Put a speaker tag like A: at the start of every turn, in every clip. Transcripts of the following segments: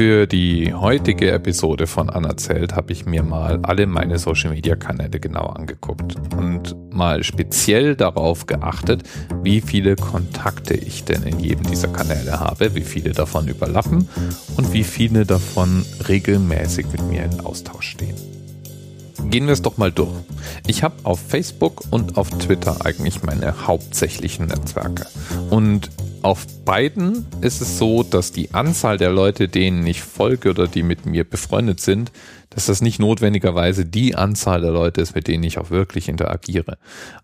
A: Für die heutige Episode von Anerzählt habe ich mir mal alle meine Social Media Kanäle genau angeguckt und mal speziell darauf geachtet, wie viele Kontakte ich denn in jedem dieser Kanäle habe, wie viele davon überlappen und wie viele davon regelmäßig mit mir in Austausch stehen. Gehen wir es doch mal durch. Ich habe auf Facebook und auf Twitter eigentlich meine hauptsächlichen Netzwerke. Und auf beiden ist es so, dass die Anzahl der Leute, denen ich folge oder die mit mir befreundet sind, dass das nicht notwendigerweise die Anzahl der Leute ist, mit denen ich auch wirklich interagiere.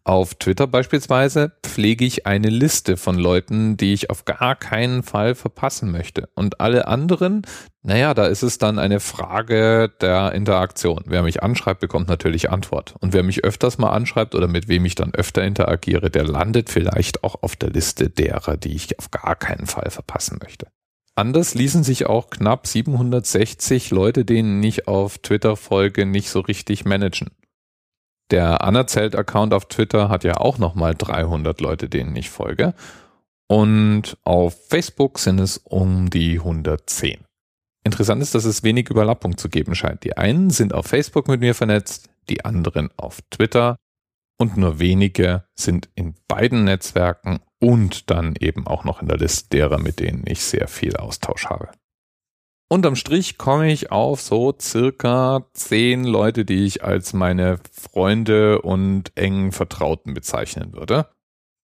A: Auf Twitter beispielsweise pflege ich eine Liste von Leuten, die ich auf gar keinen Fall verpassen möchte. Und alle anderen, naja, da ist es dann eine Frage der Interaktion. Wer mich anschreibt, bekommt natürlich Antwort. Und wer mich öfters mal anschreibt oder mit wem ich dann öfter interagiere, der landet vielleicht auch auf der Liste derer, die ich auf gar keinen Fall verpassen möchte. Anders ließen sich auch knapp 760 Leute, denen ich auf Twitter folge, nicht so richtig managen. Der Anerzählt-Account auf Twitter hat ja auch nochmal 300 Leute, denen ich folge. Und auf Facebook sind es um die 110. Interessant ist, dass es wenig Überlappung zu geben scheint. Die einen sind auf Facebook mit mir vernetzt, die anderen auf Twitter und nur wenige sind in beiden Netzwerken und dann eben auch noch in der Liste derer, mit denen ich sehr viel Austausch habe. Unterm Strich komme ich auf so circa zehn Leute, die ich als meine Freunde und engen Vertrauten bezeichnen würde.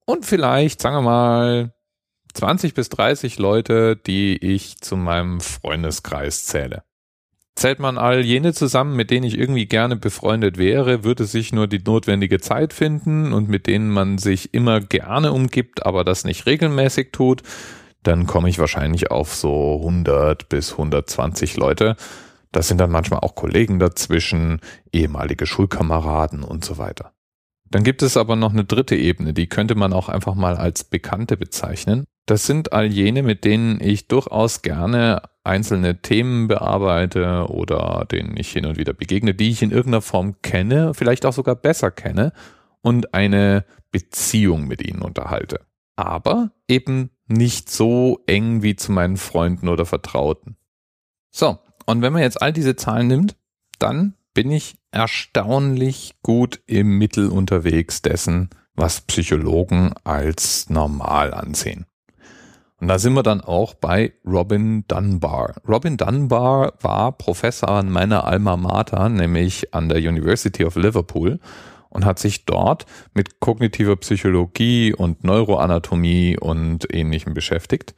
A: Und vielleicht, sagen wir mal, 20 bis 30 Leute, die ich zu meinem Freundeskreis zähle. Zählt man all jene zusammen, mit denen ich irgendwie gerne befreundet wäre, würde sich nur die notwendige Zeit finden und mit denen man sich immer gerne umgibt, aber das nicht regelmäßig tut, dann komme ich wahrscheinlich auf so 100 bis 120 Leute. Das sind dann manchmal auch Kollegen dazwischen, ehemalige Schulkameraden und so weiter. Dann gibt es aber noch eine dritte Ebene, die könnte man auch einfach mal als Bekannte bezeichnen. Das sind all jene, mit denen ich durchaus gerne einzelne Themen bearbeite oder denen ich hin und wieder begegne, die ich in irgendeiner Form kenne, vielleicht auch sogar besser kenne und eine Beziehung mit ihnen unterhalte. Aber eben nicht so eng wie zu meinen Freunden oder Vertrauten. So, und wenn man jetzt all diese Zahlen nimmt, dann bin ich erstaunlich gut im Mittel unterwegs dessen, was Psychologen als normal ansehen. Und da sind wir dann auch bei Robin Dunbar. Robin Dunbar war Professor an meiner Alma Mater, nämlich an der University of Liverpool und hat sich dort mit kognitiver Psychologie und Neuroanatomie und ähnlichem beschäftigt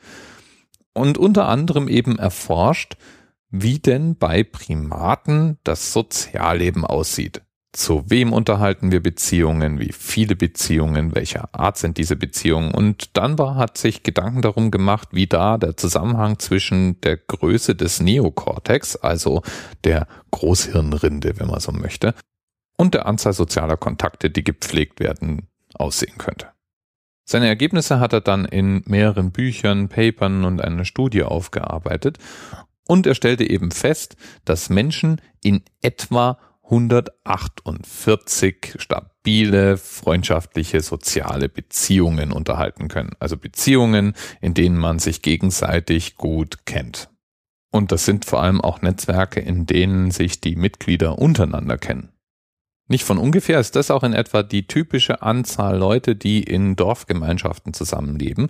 A: und unter anderem eben erforscht, wie denn bei Primaten das Sozialleben aussieht. Zu wem unterhalten wir Beziehungen? Wie viele Beziehungen? Welcher Art sind diese Beziehungen? Und Dunbar hat sich Gedanken darum gemacht, wie da der Zusammenhang zwischen der Größe des Neokortex, also der Großhirnrinde, wenn man so möchte, und der Anzahl sozialer Kontakte, die gepflegt werden, aussehen könnte. Seine Ergebnisse hat er dann in mehreren Büchern, Papern und einer Studie aufgearbeitet und er stellte eben fest, dass Menschen in etwa 148 stabile, freundschaftliche, soziale Beziehungen unterhalten können. Also Beziehungen, in denen man sich gegenseitig gut kennt. Und das sind vor allem auch Netzwerke, in denen sich die Mitglieder untereinander kennen. Nicht von ungefähr ist das auch in etwa die typische Anzahl Leute, die in Dorfgemeinschaften zusammenleben,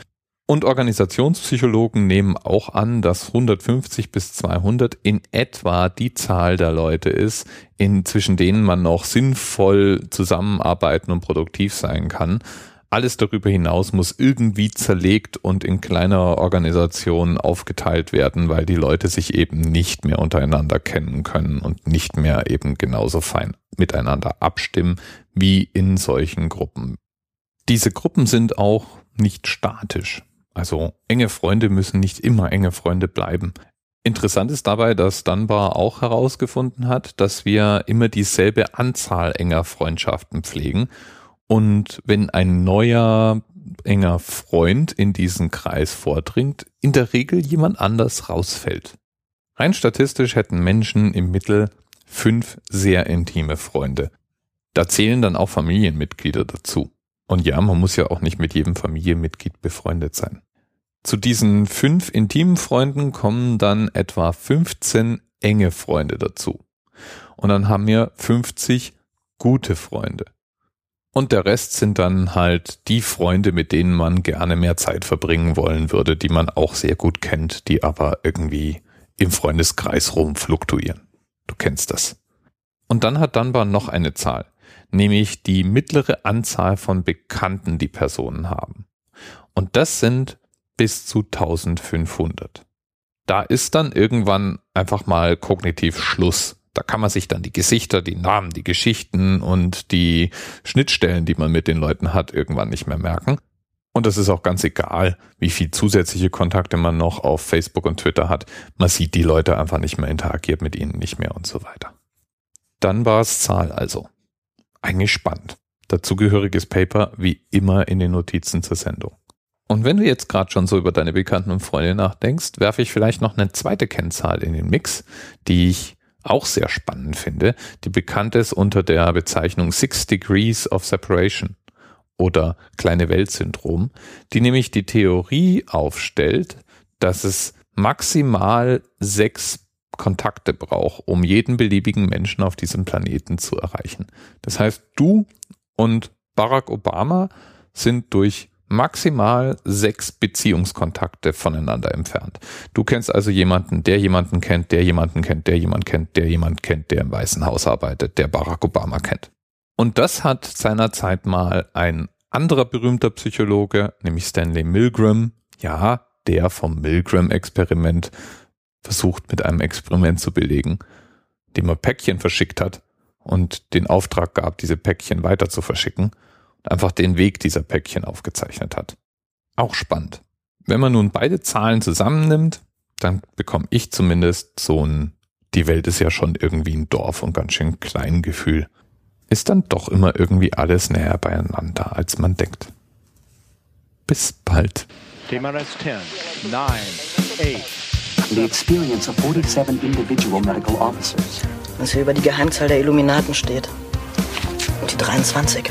A: und Organisationspsychologen nehmen auch an, dass 150 bis 200 in etwa die Zahl der Leute ist, in zwischen denen man noch sinnvoll zusammenarbeiten und produktiv sein kann. Alles darüber hinaus muss irgendwie zerlegt und in kleinere Organisationen aufgeteilt werden, weil die Leute sich eben nicht mehr untereinander kennen können und nicht mehr eben genauso fein miteinander abstimmen wie in solchen Gruppen. Diese Gruppen sind auch nicht statisch. Also enge Freunde müssen nicht immer enge Freunde bleiben. Interessant ist dabei, dass Dunbar auch herausgefunden hat, dass wir immer dieselbe Anzahl enger Freundschaften pflegen. Und wenn ein neuer enger Freund in diesen Kreis vordringt, in der Regel jemand anders rausfällt. Rein statistisch hätten Menschen im Mittel fünf sehr intime Freunde. Da zählen dann auch Familienmitglieder dazu. Und ja, man muss ja auch nicht mit jedem Familienmitglied befreundet sein. Zu diesen fünf intimen Freunden kommen dann etwa 15 enge Freunde dazu. Und dann haben wir 50 gute Freunde. Und der Rest sind dann halt die Freunde, mit denen man gerne mehr Zeit verbringen wollen würde, die man auch sehr gut kennt, die aber irgendwie im Freundeskreis rumfluktuieren. Du kennst das. Und dann hat Dunbar noch eine Zahl, nämlich die mittlere Anzahl von Bekannten, die Personen haben. Und das sind bis zu 1500. Da ist dann irgendwann einfach mal kognitiv Schluss. Da kann man sich dann die Gesichter, die Namen, die Geschichten und die Schnittstellen, die man mit den Leuten hat, irgendwann nicht mehr merken. Und das ist auch ganz egal, wie viel zusätzliche Kontakte man noch auf Facebook und Twitter hat. Man sieht die Leute einfach nicht mehr, interagiert mit ihnen nicht mehr und so weiter. Dann war es Zahl also. Eigentlich spannend. Dazugehöriges Paper wie immer in den Notizen zur Sendung. Und wenn du jetzt gerade schon so über deine Bekannten und Freunde nachdenkst, werfe ich vielleicht noch eine zweite Kennzahl in den Mix, die ich auch sehr spannend finde, die bekannt ist unter der Bezeichnung Six Degrees of Separation oder kleine Welt-Syndrom, die nämlich die Theorie aufstellt, dass es maximal sechs Kontakte braucht, um jeden beliebigen Menschen auf diesem Planeten zu erreichen. Das heißt, du und Barack Obama sind durch maximal sechs Beziehungskontakte voneinander entfernt. Du kennst also jemanden, der jemanden kennt, der jemanden kennt, der jemanden kennt, der jemand kennt, der im Weißen Haus arbeitet, der Barack Obama kennt. Und das hat seinerzeit mal ein anderer berühmter Psychologe, nämlich Stanley Milgram, ja, der vom Milgram-Experiment versucht mit einem Experiment zu belegen, dem er Päckchen verschickt hat und den Auftrag gab, diese Päckchen weiter zu verschicken und einfach den Weg dieser Päckchen aufgezeichnet hat. Auch spannend. Wenn man nun beide Zahlen zusammennimmt, dann bekomme ich zumindest so ein, die Welt ist ja schon irgendwie ein Dorf und ganz schön klein Gefühl. Ist dann doch immer irgendwie alles näher beieinander, als man denkt. Bis bald. TMRS 10, 9,
B: 8. The experience of 47 individual medical officers.
C: Was hier über die Geheimzahl der Illuminaten steht. Und die 23.